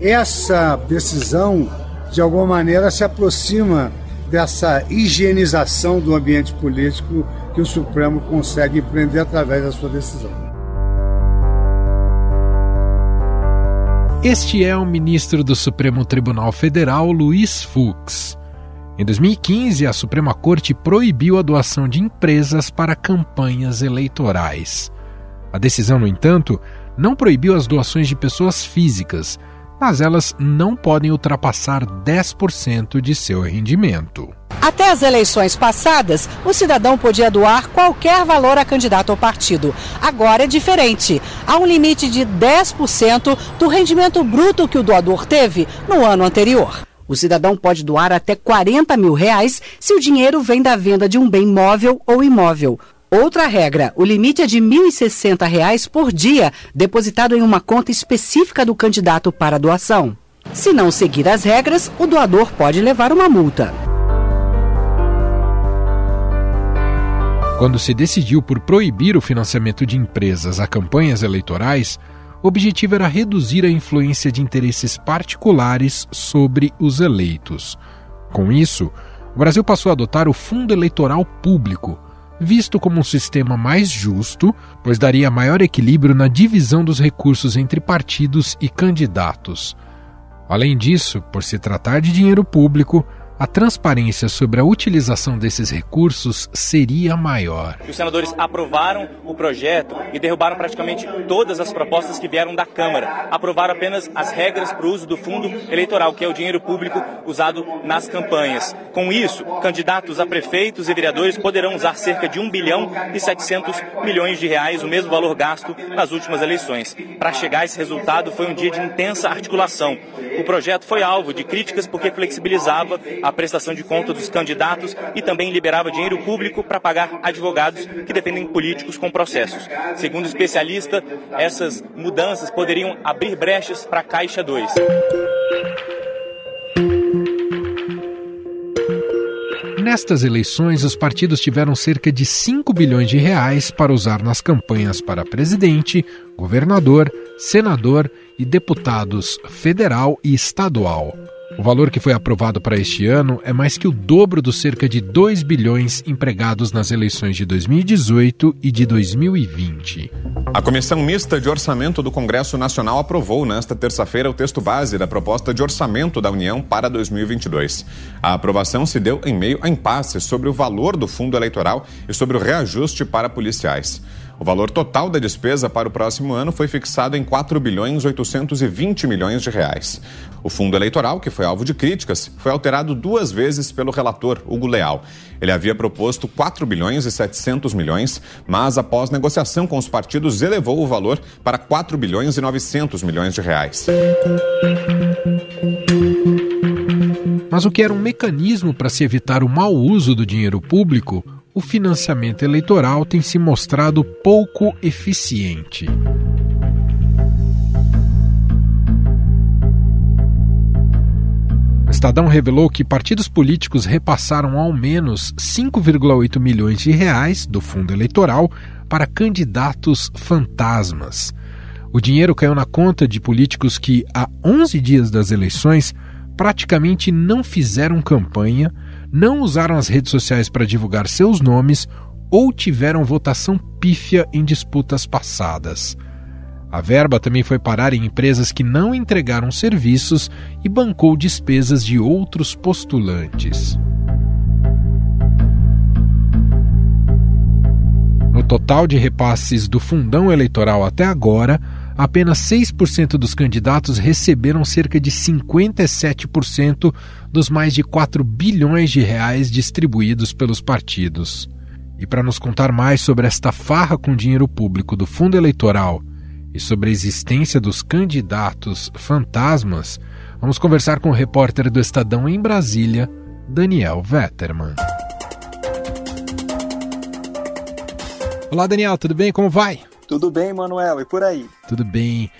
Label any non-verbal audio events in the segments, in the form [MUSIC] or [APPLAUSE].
Essa decisão, de alguma maneira, se aproxima dessa higienização do ambiente político que o Supremo consegue empreender através da sua decisão. Este é o ministro do Supremo Tribunal Federal, Luiz Fux. Em 2015, a Suprema Corte proibiu a doação de empresas para campanhas eleitorais. A decisão, no entanto, não proibiu as doações de pessoas físicas, mas elas não podem ultrapassar 10% de seu rendimento. Até as eleições passadas, o cidadão podia doar qualquer valor a candidato ou partido. Agora é diferente. Há um limite de 10% do rendimento bruto que o doador teve no ano anterior. O cidadão pode doar até 40 mil reais se o dinheiro vem da venda de um bem móvel ou imóvel. Outra regra, o limite é de R$ 1.060 por dia, depositado em uma conta específica do candidato para doação. Se não seguir as regras, o doador pode levar uma multa. Quando se decidiu por proibir o financiamento de empresas a campanhas eleitorais, o objetivo era reduzir a influência de interesses particulares sobre os eleitos. Com isso, o Brasil passou a adotar o Fundo Eleitoral Público, visto como um sistema mais justo, pois daria maior equilíbrio na divisão dos recursos entre partidos e candidatos. Além disso, por se tratar de dinheiro público, a transparência sobre a utilização desses recursos seria maior. Os senadores aprovaram o projeto e derrubaram praticamente todas as propostas que vieram da Câmara. Aprovaram apenas as regras para o uso do fundo eleitoral, que é o dinheiro público usado nas campanhas. Com isso, candidatos a prefeitos e vereadores poderão usar cerca de 1 bilhão e 700 milhões de reais, o mesmo valor gasto nas últimas eleições. Para chegar a esse resultado, foi um dia de intensa articulação. O projeto foi alvo de críticas porque flexibilizava a prestação de conta dos candidatos e também liberava dinheiro público para pagar advogados que defendem políticos com processos. Segundo o especialista, essas mudanças poderiam abrir brechas para a Caixa 2. Nestas eleições, os partidos tiveram cerca de 5 bilhões de reais para usar nas campanhas para presidente, governador, senador e deputados federal e estadual. O valor que foi aprovado para este ano é mais que o dobro dos cerca de 2 bilhões empregados nas eleições de 2018 e de 2020. A Comissão Mista de Orçamento do Congresso Nacional aprovou nesta terça-feira o texto base da proposta de orçamento da União para 2022. A aprovação se deu em meio a impasse sobre o valor do fundo eleitoral e sobre o reajuste para policiais. O valor total da despesa para o próximo ano foi fixado em 4 bilhões 820 milhões de reais. O fundo eleitoral, que foi alvo de críticas, foi alterado duas vezes pelo relator Hugo Leal. Ele havia proposto 4 bilhões e 700 milhões, mas após negociação com os partidos elevou o valor para 4 bilhões e 900 milhões de reais. Mas o que era um mecanismo para se evitar o mau uso do dinheiro público o financiamento eleitoral tem se mostrado pouco eficiente. Estadão revelou que partidos políticos repassaram ao menos 5,8 milhões de reais do fundo eleitoral para candidatos fantasmas. O dinheiro caiu na conta de políticos que, há 11 dias das eleições, praticamente não fizeram campanha não usaram as redes sociais para divulgar seus nomes ou tiveram votação pífia em disputas passadas. A verba também foi parar em empresas que não entregaram serviços e bancou despesas de outros postulantes. No total de repasses do fundão eleitoral até agora, apenas 6% dos candidatos receberam cerca de 57% dos mais de 4 bilhões de reais distribuídos pelos partidos. E para nos contar mais sobre esta farra com dinheiro público do fundo eleitoral e sobre a existência dos candidatos fantasmas, vamos conversar com o repórter do Estadão em Brasília, Daniel Vetterman. Olá, Daniel, tudo bem? Como vai? Tudo bem, Manuel, e por aí? Tudo bem.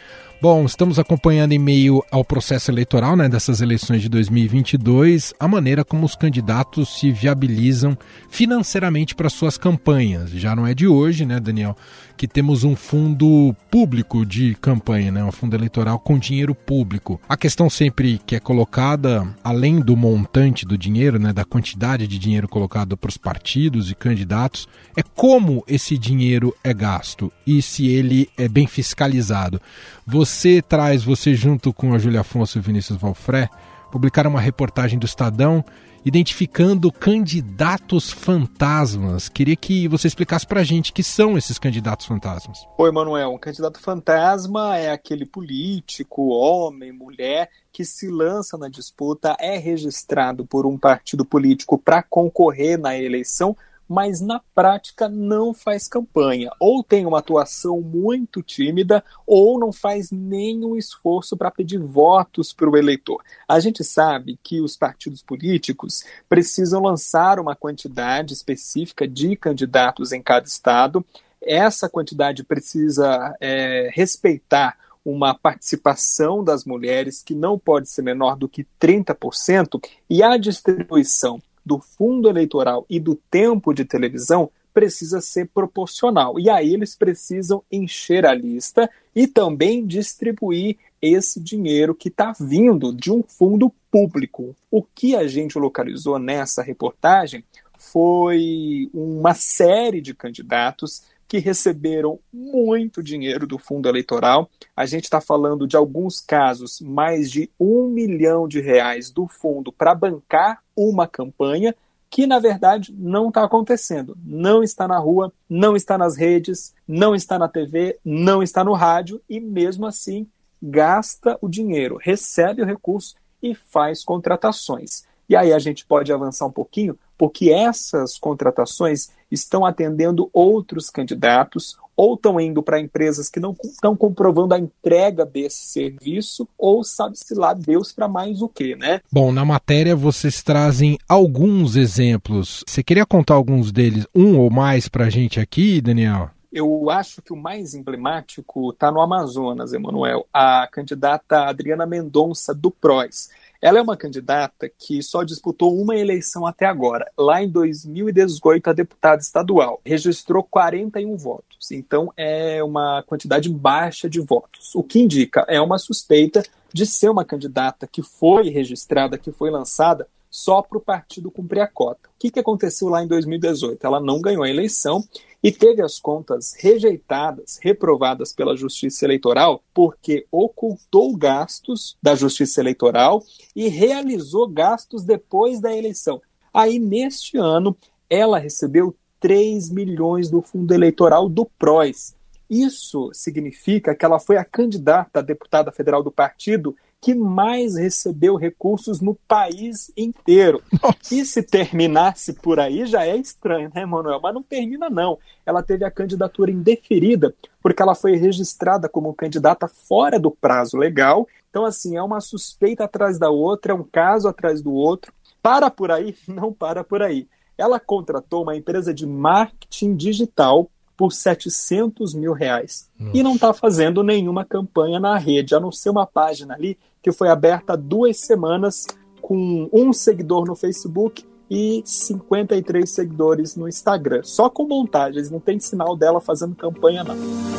Bom, estamos acompanhando em meio ao processo eleitoral né, dessas eleições de 2022 a maneira como os candidatos se viabilizam financeiramente para suas campanhas. Já não é de hoje, né, Daniel, que temos um fundo público de campanha, né, um fundo eleitoral com dinheiro público. A questão sempre que é colocada, além do montante do dinheiro, né, da quantidade de dinheiro colocado para os partidos e candidatos, é como esse dinheiro é gasto e se ele é bem fiscalizado. Você traz, você junto com a Júlia Afonso e o Vinícius Valfré, publicaram uma reportagem do Estadão identificando candidatos fantasmas. Queria que você explicasse para a gente que são esses candidatos fantasmas. Oi, Manuel. Um candidato fantasma é aquele político, homem, mulher, que se lança na disputa, é registrado por um partido político para concorrer na eleição, mas na prática não faz campanha, ou tem uma atuação muito tímida, ou não faz nenhum esforço para pedir votos para o eleitor. A gente sabe que os partidos políticos precisam lançar uma quantidade específica de candidatos em cada estado. Essa quantidade precisa é, respeitar uma participação das mulheres que não pode ser menor do que 30%, e a distribuição do fundo eleitoral e do tempo de televisão precisa ser proporcional. E aí eles precisam encher a lista e também distribuir esse dinheiro que está vindo de um fundo público. O que a gente localizou nessa reportagem foi uma série de candidatos que receberam muito dinheiro do fundo eleitoral. A gente está falando de alguns casos, mais de um milhão de reais do fundo para bancar uma campanha que na verdade não está acontecendo. Não está na rua, não está nas redes, não está na TV, não está no rádio e mesmo assim gasta o dinheiro, recebe o recurso e faz contratações. E aí a gente pode avançar um pouquinho, porque essas contratações estão atendendo outros candidatos ou estão indo para empresas que não estão comprovando a entrega desse serviço, ou sabe-se lá Deus para mais o que, né? Bom, na matéria vocês trazem alguns exemplos. Você queria contar alguns deles, um ou mais para a gente aqui, Daniel? Eu acho que o mais emblemático está no Amazonas, Emanuel. A candidata Adriana Mendonça, do PROS. Ela é uma candidata que só disputou uma eleição até agora, lá em 2018, a deputada estadual. Registrou 41 votos, então é uma quantidade baixa de votos. O que indica é uma suspeita de ser uma candidata que foi registrada, que foi lançada só para o partido cumprir a cota. O que, que aconteceu lá em 2018? Ela não ganhou a eleição e teve as contas rejeitadas, reprovadas pela Justiça Eleitoral, porque ocultou gastos da Justiça Eleitoral e realizou gastos depois da eleição. Aí, neste ano, ela recebeu 3 milhões do fundo eleitoral do PROS. Isso significa que ela foi a candidata a deputada federal do partido que mais recebeu recursos no país inteiro. Nossa. E se terminasse por aí já é estranho, né, Manuel? Mas não termina, não. Ela teve a candidatura indeferida, porque ela foi registrada como candidata fora do prazo legal. Então, assim, é uma suspeita atrás da outra, é um caso atrás do outro. Para por aí? [LAUGHS] Não para por aí. Ela contratou uma empresa de marketing digital por 700 mil reais. Nossa. E não está fazendo nenhuma campanha na rede, a não ser uma página ali que foi aberta há duas semanas com um seguidor no Facebook e 53 seguidores no Instagram. Só com montagens, não tem sinal dela fazendo campanha, não.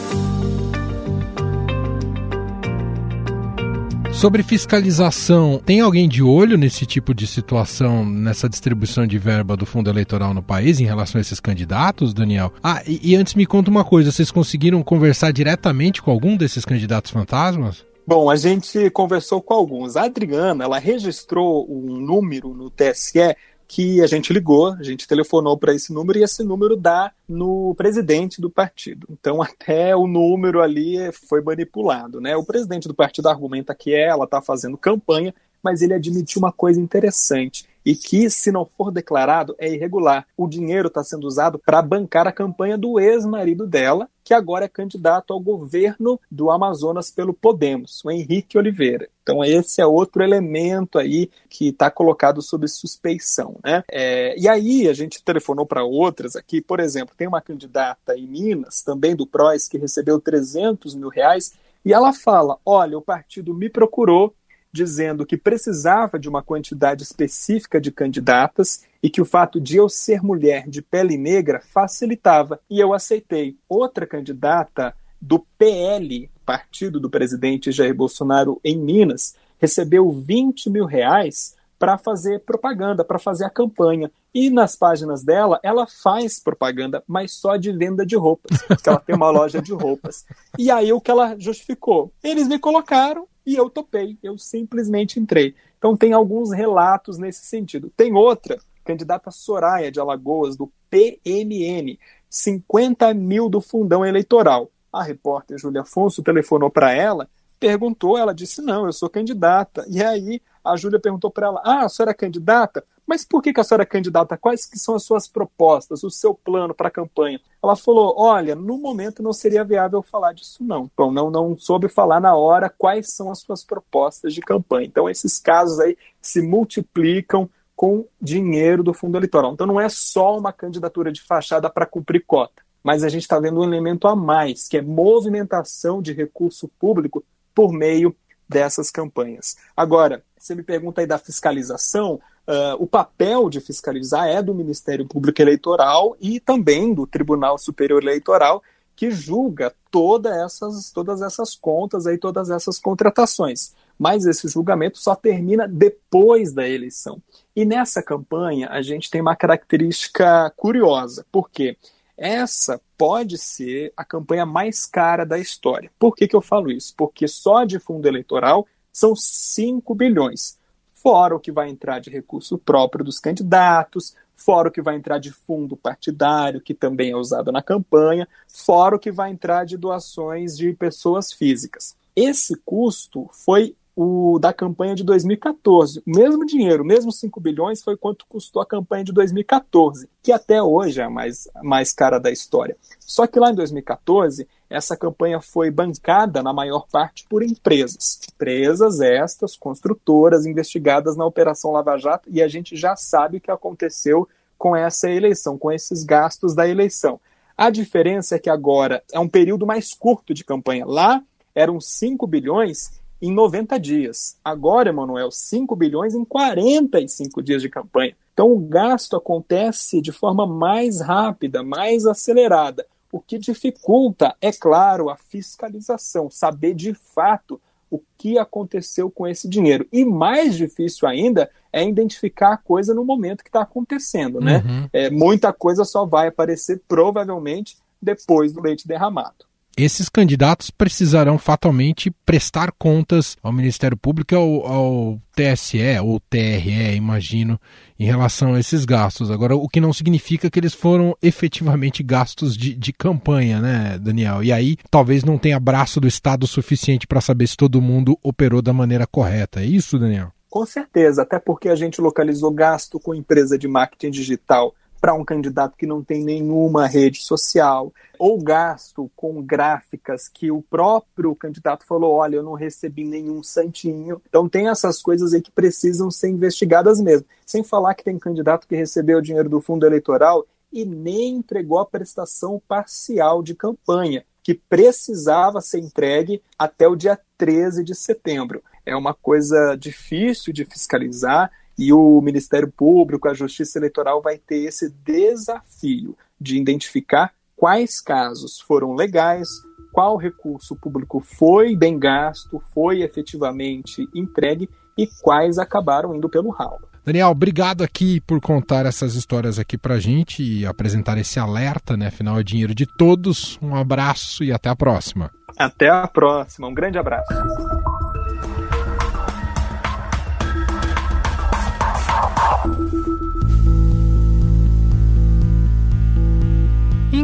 Sobre fiscalização, tem alguém de olho nesse tipo de situação, nessa distribuição de verba do fundo eleitoral no país em relação a esses candidatos, Daniel? Ah, e, e antes me conta uma coisa: vocês conseguiram conversar diretamente com algum desses candidatos fantasmas? Bom, a gente conversou com alguns. A Adriana, ela registrou um número no TSE que a gente ligou, a gente telefonou para esse número e esse número dá no presidente do partido. Então, até o número ali foi manipulado. Né? O presidente do partido argumenta que ela está fazendo campanha, mas ele admitiu uma coisa interessante e que, se não for declarado, é irregular. O dinheiro está sendo usado para bancar a campanha do ex-marido dela, que agora é candidato ao governo do Amazonas pelo Podemos, o Henrique Oliveira. Então esse é outro elemento aí que está colocado sob suspeição, né? É, e aí a gente telefonou para outras aqui, por exemplo, tem uma candidata em Minas, também do PROS, que recebeu 300 mil reais E ela fala: olha, o partido me procurou dizendo que precisava de uma quantidade específica de candidatas e que o fato de eu ser mulher de pele negra facilitava, e eu aceitei. Outra candidata do PL, partido do presidente Jair Bolsonaro em Minas, recebeu 20 mil reais para fazer propaganda, para fazer a campanha. E nas páginas dela, ela faz propaganda, mas só de venda de roupas, porque ela tem uma loja de roupas. E aí o que ela justificou? Eles me colocaram e eu topei, eu simplesmente entrei. Então tem alguns relatos nesse sentido. Tem outra, candidata Soraya de Alagoas, do PMN, 50 mil do fundão eleitoral. A repórter Júlia Afonso telefonou para ela, perguntou, ela disse: Não, eu sou candidata. E aí a Júlia perguntou para ela: Ah, a senhora é candidata? Mas por que, que a senhora é candidata? Quais que são as suas propostas, o seu plano para a campanha? Ela falou: Olha, no momento não seria viável falar disso, não. Bom, não, não soube falar na hora quais são as suas propostas de campanha. Então, esses casos aí se multiplicam com dinheiro do fundo eleitoral. Então, não é só uma candidatura de fachada para cumprir cota mas a gente está vendo um elemento a mais, que é movimentação de recurso público por meio dessas campanhas. Agora, você me pergunta aí da fiscalização, uh, o papel de fiscalizar é do Ministério Público Eleitoral e também do Tribunal Superior Eleitoral, que julga toda essas, todas essas contas aí, todas essas contratações. Mas esse julgamento só termina depois da eleição. E nessa campanha a gente tem uma característica curiosa, porque? Essa pode ser a campanha mais cara da história. Por que, que eu falo isso? Porque só de fundo eleitoral são 5 bilhões, fora o que vai entrar de recurso próprio dos candidatos, fora o que vai entrar de fundo partidário, que também é usado na campanha, fora o que vai entrar de doações de pessoas físicas. Esse custo foi o da campanha de 2014. O mesmo dinheiro, mesmo 5 bilhões, foi quanto custou a campanha de 2014, que até hoje é a mais, mais cara da história. Só que lá em 2014, essa campanha foi bancada, na maior parte, por empresas. Empresas estas, construtoras, investigadas na Operação Lava Jato, e a gente já sabe o que aconteceu com essa eleição, com esses gastos da eleição. A diferença é que agora é um período mais curto de campanha. Lá eram 5 bilhões em 90 dias. Agora, Emanuel, 5 bilhões em 45 dias de campanha. Então o gasto acontece de forma mais rápida, mais acelerada, o que dificulta, é claro, a fiscalização, saber de fato o que aconteceu com esse dinheiro. E mais difícil ainda é identificar a coisa no momento que está acontecendo, né? Uhum. É, muita coisa só vai aparecer provavelmente depois do leite derramado esses candidatos precisarão fatalmente prestar contas ao Ministério Público e ao, ao, TSE ou TRE, imagino, em relação a esses gastos. Agora, o que não significa que eles foram efetivamente gastos de, de campanha, né, Daniel? E aí talvez não tenha braço do Estado suficiente para saber se todo mundo operou da maneira correta. É isso, Daniel? Com certeza, até porque a gente localizou gasto com empresa de marketing digital para um candidato que não tem nenhuma rede social, ou gasto com gráficas que o próprio candidato falou: olha, eu não recebi nenhum santinho. Então, tem essas coisas aí que precisam ser investigadas mesmo. Sem falar que tem candidato que recebeu o dinheiro do fundo eleitoral e nem entregou a prestação parcial de campanha, que precisava ser entregue até o dia 13 de setembro. É uma coisa difícil de fiscalizar e o Ministério Público, a Justiça Eleitoral vai ter esse desafio de identificar quais casos foram legais, qual recurso público foi bem gasto, foi efetivamente entregue e quais acabaram indo pelo ralo. Daniel, obrigado aqui por contar essas histórias aqui pra gente e apresentar esse alerta, né? Afinal, é dinheiro de todos. Um abraço e até a próxima. Até a próxima. Um grande abraço.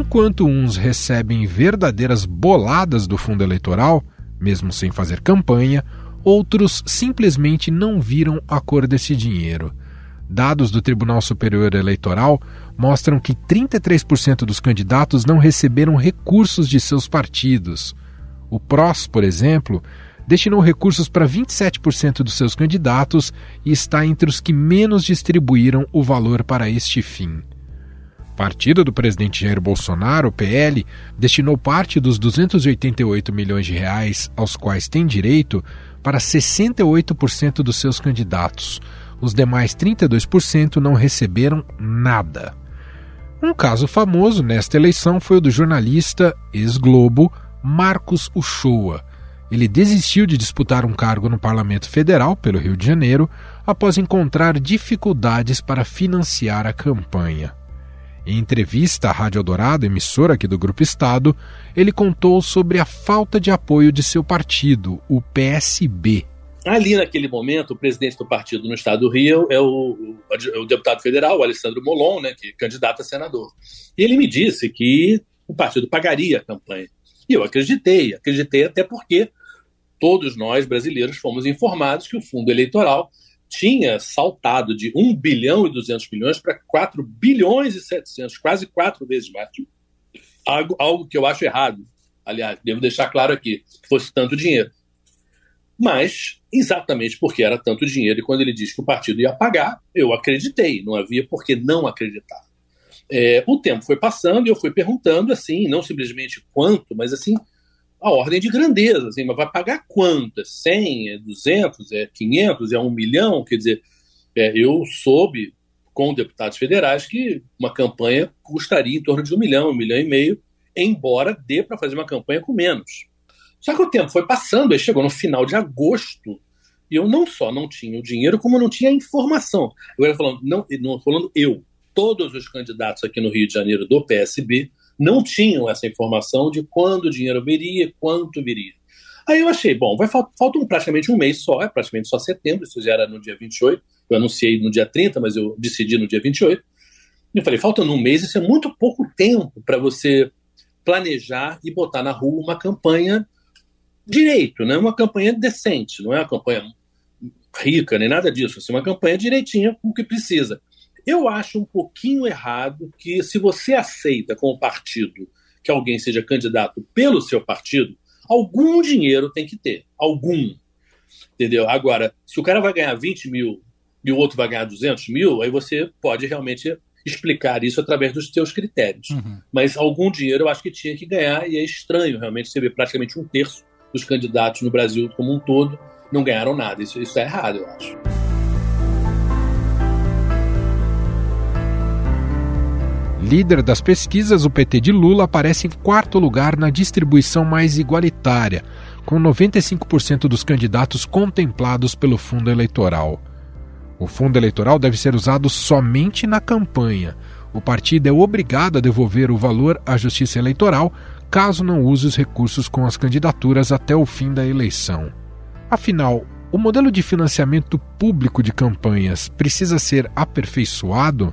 Enquanto uns recebem verdadeiras boladas do fundo eleitoral, mesmo sem fazer campanha, outros simplesmente não viram a cor desse dinheiro. Dados do Tribunal Superior Eleitoral mostram que 33% dos candidatos não receberam recursos de seus partidos. O PROS, por exemplo, destinou recursos para 27% dos seus candidatos e está entre os que menos distribuíram o valor para este fim. Partido do presidente Jair Bolsonaro, o PL, destinou parte dos 288 milhões de reais aos quais tem direito para 68% dos seus candidatos. Os demais 32% não receberam nada. Um caso famoso nesta eleição foi o do jornalista ex-Globo Marcos Uchoa. Ele desistiu de disputar um cargo no Parlamento Federal pelo Rio de Janeiro após encontrar dificuldades para financiar a campanha. Em entrevista à Rádio Eldorado, emissora aqui do Grupo Estado, ele contou sobre a falta de apoio de seu partido, o PSB. Ali, naquele momento, o presidente do partido no estado do Rio é o, o, deputado federal, o Alessandro Molon, né, que é candidato a senador. E ele me disse que o partido pagaria a campanha. E eu acreditei, acreditei até porque todos nós brasileiros fomos informados que o fundo eleitoral tinha saltado de 1 bilhão e 200 milhões para 4 bilhões e 700, quase quatro vezes mais. Algo, algo que eu acho errado. Aliás, devo deixar claro aqui, que fosse tanto dinheiro. Mas, exatamente porque era tanto dinheiro e quando ele disse que o partido ia pagar, eu acreditei, não havia por que não acreditar. É, o tempo foi passando e eu fui perguntando assim, não simplesmente quanto, mas assim, a ordem de grandeza, assim, mas vai pagar quanto? É 100, é 200, é 500, é 1 milhão? Quer dizer, é, eu soube com deputados federais que uma campanha custaria em torno de um milhão, um milhão e meio, embora dê para fazer uma campanha com menos. Só que o tempo foi passando, aí chegou no final de agosto, e eu não só não tinha o dinheiro, como não tinha a informação. Agora falando, não, não falando eu, todos os candidatos aqui no Rio de Janeiro do PSB não tinham essa informação de quando o dinheiro viria, quanto viria. Aí eu achei, bom, vai falta um, praticamente um mês só, é praticamente só setembro, isso já era no dia 28, eu anunciei no dia 30, mas eu decidi no dia 28. E eu falei, faltando um mês, isso é muito pouco tempo para você planejar e botar na rua uma campanha direito, né? uma campanha decente, não é uma campanha rica nem nada disso, assim, uma campanha direitinha com o que precisa. Eu acho um pouquinho errado que, se você aceita como partido que alguém seja candidato pelo seu partido, algum dinheiro tem que ter. Algum. Entendeu? Agora, se o cara vai ganhar 20 mil e o outro vai ganhar 200 mil, aí você pode realmente explicar isso através dos seus critérios. Uhum. Mas algum dinheiro eu acho que tinha que ganhar e é estranho realmente você ver praticamente um terço dos candidatos no Brasil como um todo não ganharam nada. Isso, isso é errado, eu acho. Líder das pesquisas, o PT de Lula aparece em quarto lugar na distribuição mais igualitária, com 95% dos candidatos contemplados pelo fundo eleitoral. O fundo eleitoral deve ser usado somente na campanha. O partido é obrigado a devolver o valor à Justiça Eleitoral caso não use os recursos com as candidaturas até o fim da eleição. Afinal, o modelo de financiamento público de campanhas precisa ser aperfeiçoado?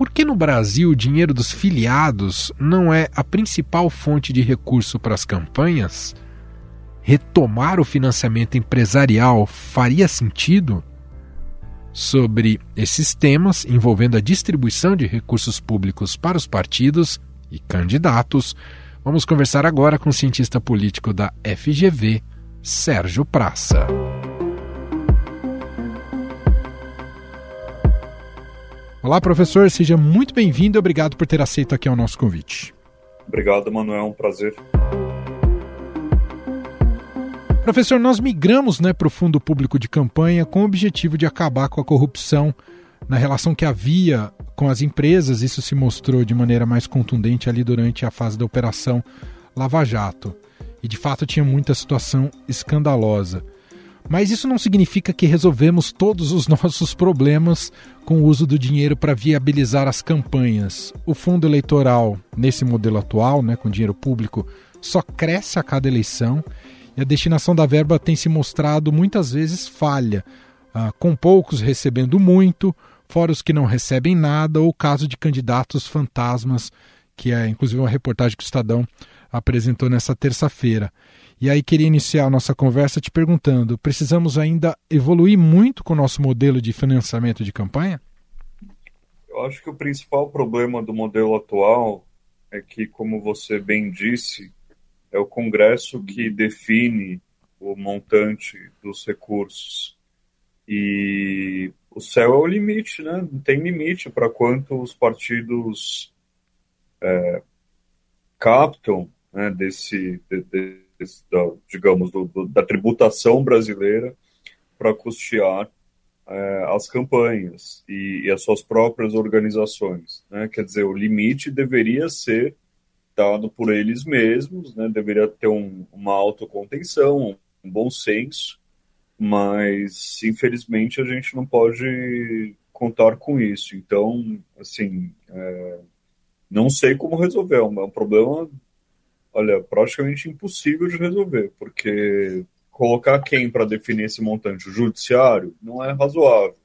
Por que no Brasil o dinheiro dos filiados não é a principal fonte de recurso para as campanhas? Retomar o financiamento empresarial faria sentido? Sobre esses temas envolvendo a distribuição de recursos públicos para os partidos e candidatos, vamos conversar agora com o cientista político da FGV, Sérgio Praça. Olá, professor, seja muito bem-vindo e obrigado por ter aceito aqui o nosso convite. Obrigado, Manuel, um prazer. Professor, nós migramos né, para o Fundo Público de Campanha com o objetivo de acabar com a corrupção na relação que havia com as empresas. Isso se mostrou de maneira mais contundente ali durante a fase da Operação Lava Jato. E de fato tinha muita situação escandalosa. Mas isso não significa que resolvemos todos os [LAUGHS] nossos problemas com o uso do dinheiro para viabilizar as campanhas. O fundo eleitoral, nesse modelo atual, né, com dinheiro público, só cresce a cada eleição e a destinação da verba tem se mostrado muitas vezes falha, ah, com poucos recebendo muito, fora os que não recebem nada, ou o caso de candidatos fantasmas, que é inclusive uma reportagem que o Estadão apresentou nessa terça-feira. E aí queria iniciar a nossa conversa te perguntando: precisamos ainda evoluir muito com o nosso modelo de financiamento de campanha? Eu acho que o principal problema do modelo atual é que, como você bem disse, é o Congresso que define o montante dos recursos. E o céu é o limite, né? Não tem limite para quanto os partidos é, captam né, desse, de, desse da, digamos, do, do, da tributação brasileira para custear é, as campanhas e, e, as suas próprias organizações. Né? Quer dizer, o limite deveria ser dado por eles mesmos, né? deveria ter um, uma autocontenção, um bom senso, mas infelizmente a gente não pode contar com isso. Então, assim, é, não sei como resolver. É um, é um problema, olha, praticamente impossível de resolver, porque colocar quem para definir esse montante? O judiciário não é razoável.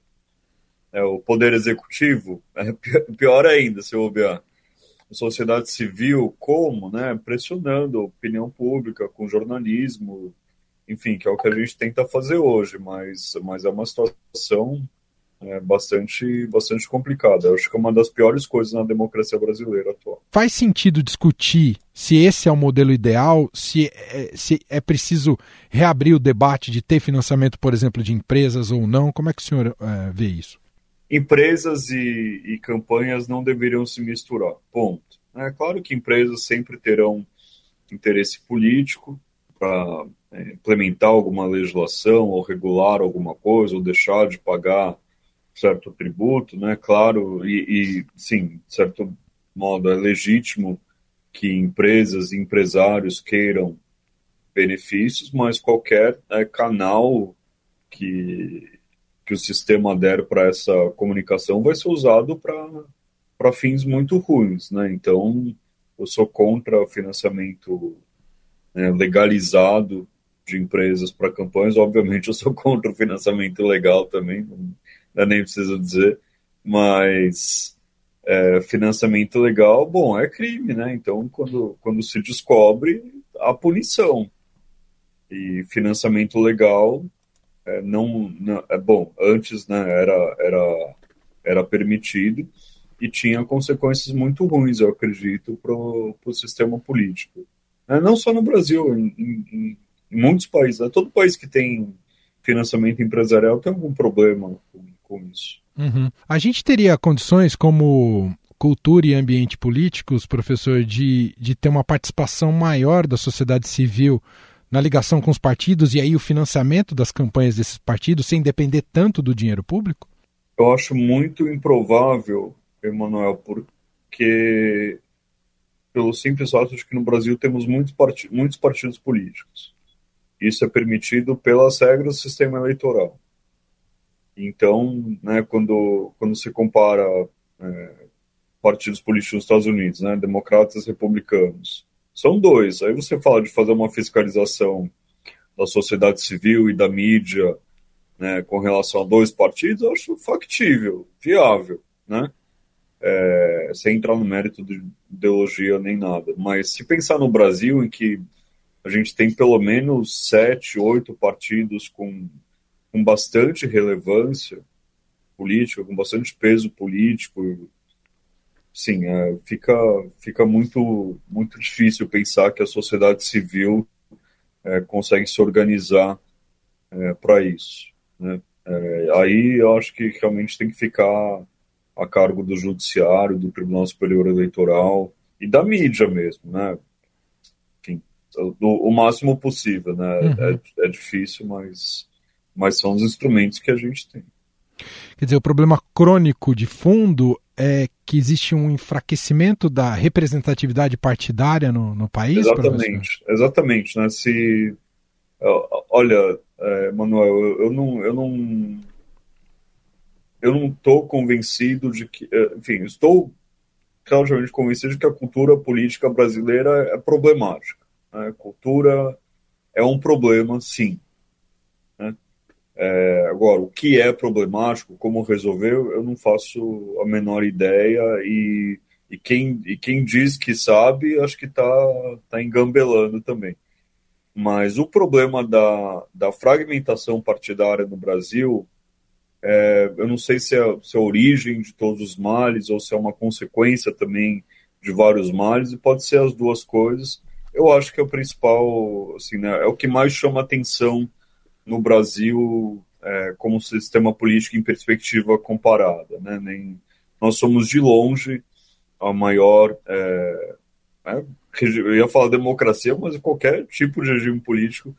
É, o poder executivo é [LAUGHS] pior ainda, se obviar. A sociedade civil, como? Né, pressionando a opinião pública, com jornalismo, enfim, que é o que a gente tenta fazer hoje, mas, mas é uma situação é, bastante, bastante complicada. Eu acho que é uma das piores coisas na democracia brasileira atual. Faz sentido discutir se esse é o modelo ideal, se é, se é preciso reabrir o debate de ter financiamento, por exemplo, de empresas ou não? Como é que o senhor é, vê isso? Empresas e, e campanhas não deveriam se misturar, ponto. É claro que empresas sempre terão interesse político para é, implementar alguma legislação ou regular alguma coisa ou deixar de pagar certo tributo, né? Claro, e, e sim, de certo modo é legítimo que empresas e empresários queiram benefícios, mas qualquer é, canal que, que o sistema der para essa comunicação vai ser usado para fins muito ruins, né? Então, eu sou contra o financiamento né, legalizado de empresas para campanhas. Obviamente, eu sou contra o financiamento legal também, não nem preciso dizer, mas é, financiamento legal, bom, é crime, né? Então, quando, quando se descobre, a punição. E financiamento legal é, não, não, é bom. Antes, né? Era era era permitido e tinha consequências muito ruins, eu acredito, para o sistema político. É, não só no Brasil, em, em, em muitos países. Né? Todo país que tem financiamento empresarial tem algum problema com, com isso. Uhum. A gente teria condições como cultura e ambiente políticos, professor, de, de ter uma participação maior da sociedade civil na ligação com os partidos e aí o financiamento das campanhas desses partidos sem depender tanto do dinheiro público? Eu acho muito improvável, Emanuel, porque pelo simples fato de que no Brasil temos muitos, part muitos partidos políticos. Isso é permitido pelas regras do sistema eleitoral. Então, né, quando, quando se compara é, partidos políticos nos Estados Unidos, né, democratas e republicanos, são dois. Aí você fala de fazer uma fiscalização da sociedade civil e da mídia né, com relação a dois partidos, eu acho factível, viável, né? É, sem entrar no mérito de ideologia nem nada. Mas se pensar no Brasil, em que a gente tem pelo menos sete, oito partidos com, com bastante relevância política, com bastante peso político. Sim, é, fica, fica muito, muito difícil pensar que a sociedade civil é, consegue se organizar é, para isso. Né? É, aí eu acho que realmente tem que ficar a cargo do Judiciário, do Tribunal Superior Eleitoral e da mídia mesmo, né? do, o máximo possível, né? Uhum. É, é difícil, mas, mas são os instrumentos que a gente tem. Quer dizer, o problema crônico de fundo é que existe um enfraquecimento da representatividade partidária no, no país? Exatamente, exatamente. Né? Se, olha, é, Manuel, eu, eu, não, eu não, eu não estou convencido de que, é, enfim, estou claramente convencido de que a cultura política brasileira é problemática. Né? Cultura é um problema, sim. É, agora, o que é problemático, como resolver, eu não faço a menor ideia e, e, quem, e quem diz que sabe, acho que está tá engambelando também. Mas o problema da, da fragmentação partidária no Brasil, é, eu não sei se é, se é a origem de todos os males ou se é uma consequência também de vários males, e pode ser as duas coisas eu acho que é o principal, assim, né, é o que mais chama atenção no Brasil é, como sistema político em perspectiva comparada. Né? Nem, nós somos de longe a maior. É, é, eu ia falar democracia, mas qualquer tipo de regime político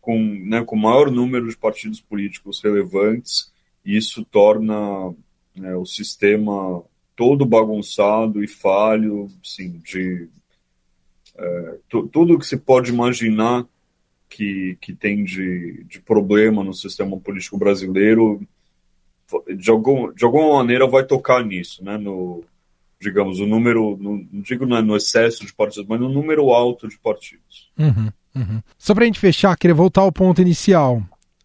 com, né, com maior número de partidos políticos relevantes, isso torna né, o sistema todo bagunçado e falho, assim, de é, tudo que se pode imaginar que, que tem de, de problema no sistema político brasileiro, de, algum, de alguma maneira vai tocar nisso, né? No, digamos, o número, no, não digo no, no excesso de partidos, mas no número alto de partidos. Uhum, uhum. Só para a gente fechar, queria voltar ao ponto inicial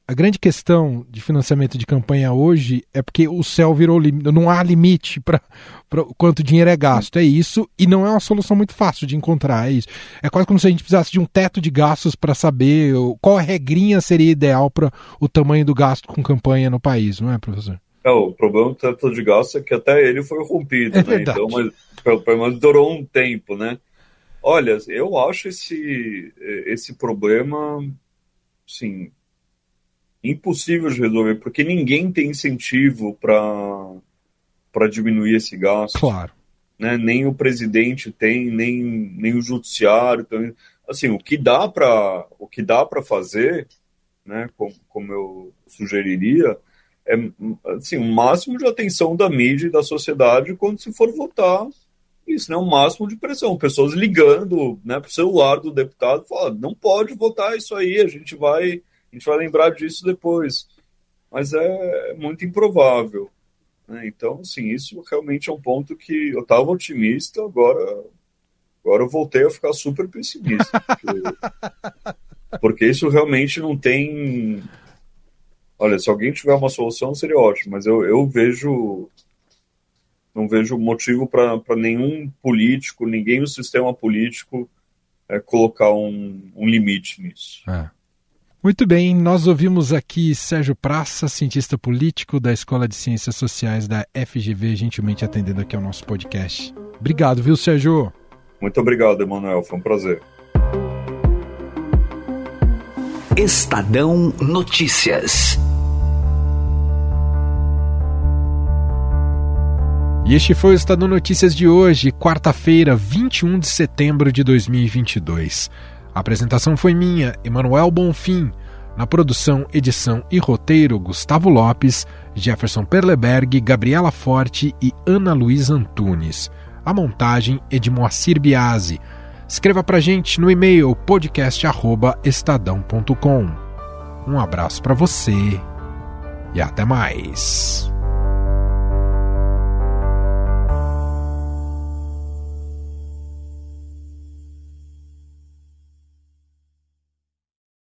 a grande questão de financiamento de campanha hoje é porque o céu virou não há limite para quanto dinheiro é gasto. É isso, e não é uma solução muito fácil de encontrar. É isso. É quase como se a gente precisasse de um teto de gastos para saber qual a regrinha seria ideal para o tamanho do gasto com campanha no país, não é, professor? É, o problema do teto de gastos é que até ele foi rompido, é né? Então, mas pelo menos durou um tempo, né? Olha, eu acho esse, esse problema, sim, impossível de resolver, porque ninguém tem incentivo para diminuir esse gasto. Claro. Né? Nem o presidente tem, nem, nem o judiciário. Então, assim, o que dá para o que dá para fazer, né, como, como eu sugeriria, é assim, um máximo de atenção da mídia e da sociedade quando se for votar. Isso, né? Um máximo de pressão. Pessoas ligando né, para o celular do deputado falando, não pode votar isso aí, a gente vai gente vai lembrar disso depois. Mas é muito improvável. Né? Então, assim, isso realmente é um ponto que eu estava otimista, agora, agora eu voltei a ficar super pessimista. Porque, porque isso realmente não tem. Olha, se alguém tiver uma solução, seria ótimo, mas eu, eu vejo. Não vejo motivo para nenhum político, ninguém no sistema político, é, colocar um, um limite nisso. É. Muito bem, nós ouvimos aqui Sérgio Praça, cientista político da Escola de Ciências Sociais da FGV, gentilmente atendendo aqui ao nosso podcast. Obrigado, viu, Sérgio? Muito obrigado, Emanuel, foi um prazer. Estadão Notícias. E este foi o Estadão Notícias de hoje, quarta-feira, 21 de setembro de 2022. A apresentação foi minha, Emanuel Bonfim. Na produção, edição e roteiro, Gustavo Lopes, Jefferson Perleberg, Gabriela Forte e Ana Luiz Antunes. A montagem é de Moacir Biasi. Escreva pra gente no e-mail podcast@estadão.com. Um abraço para você e até mais.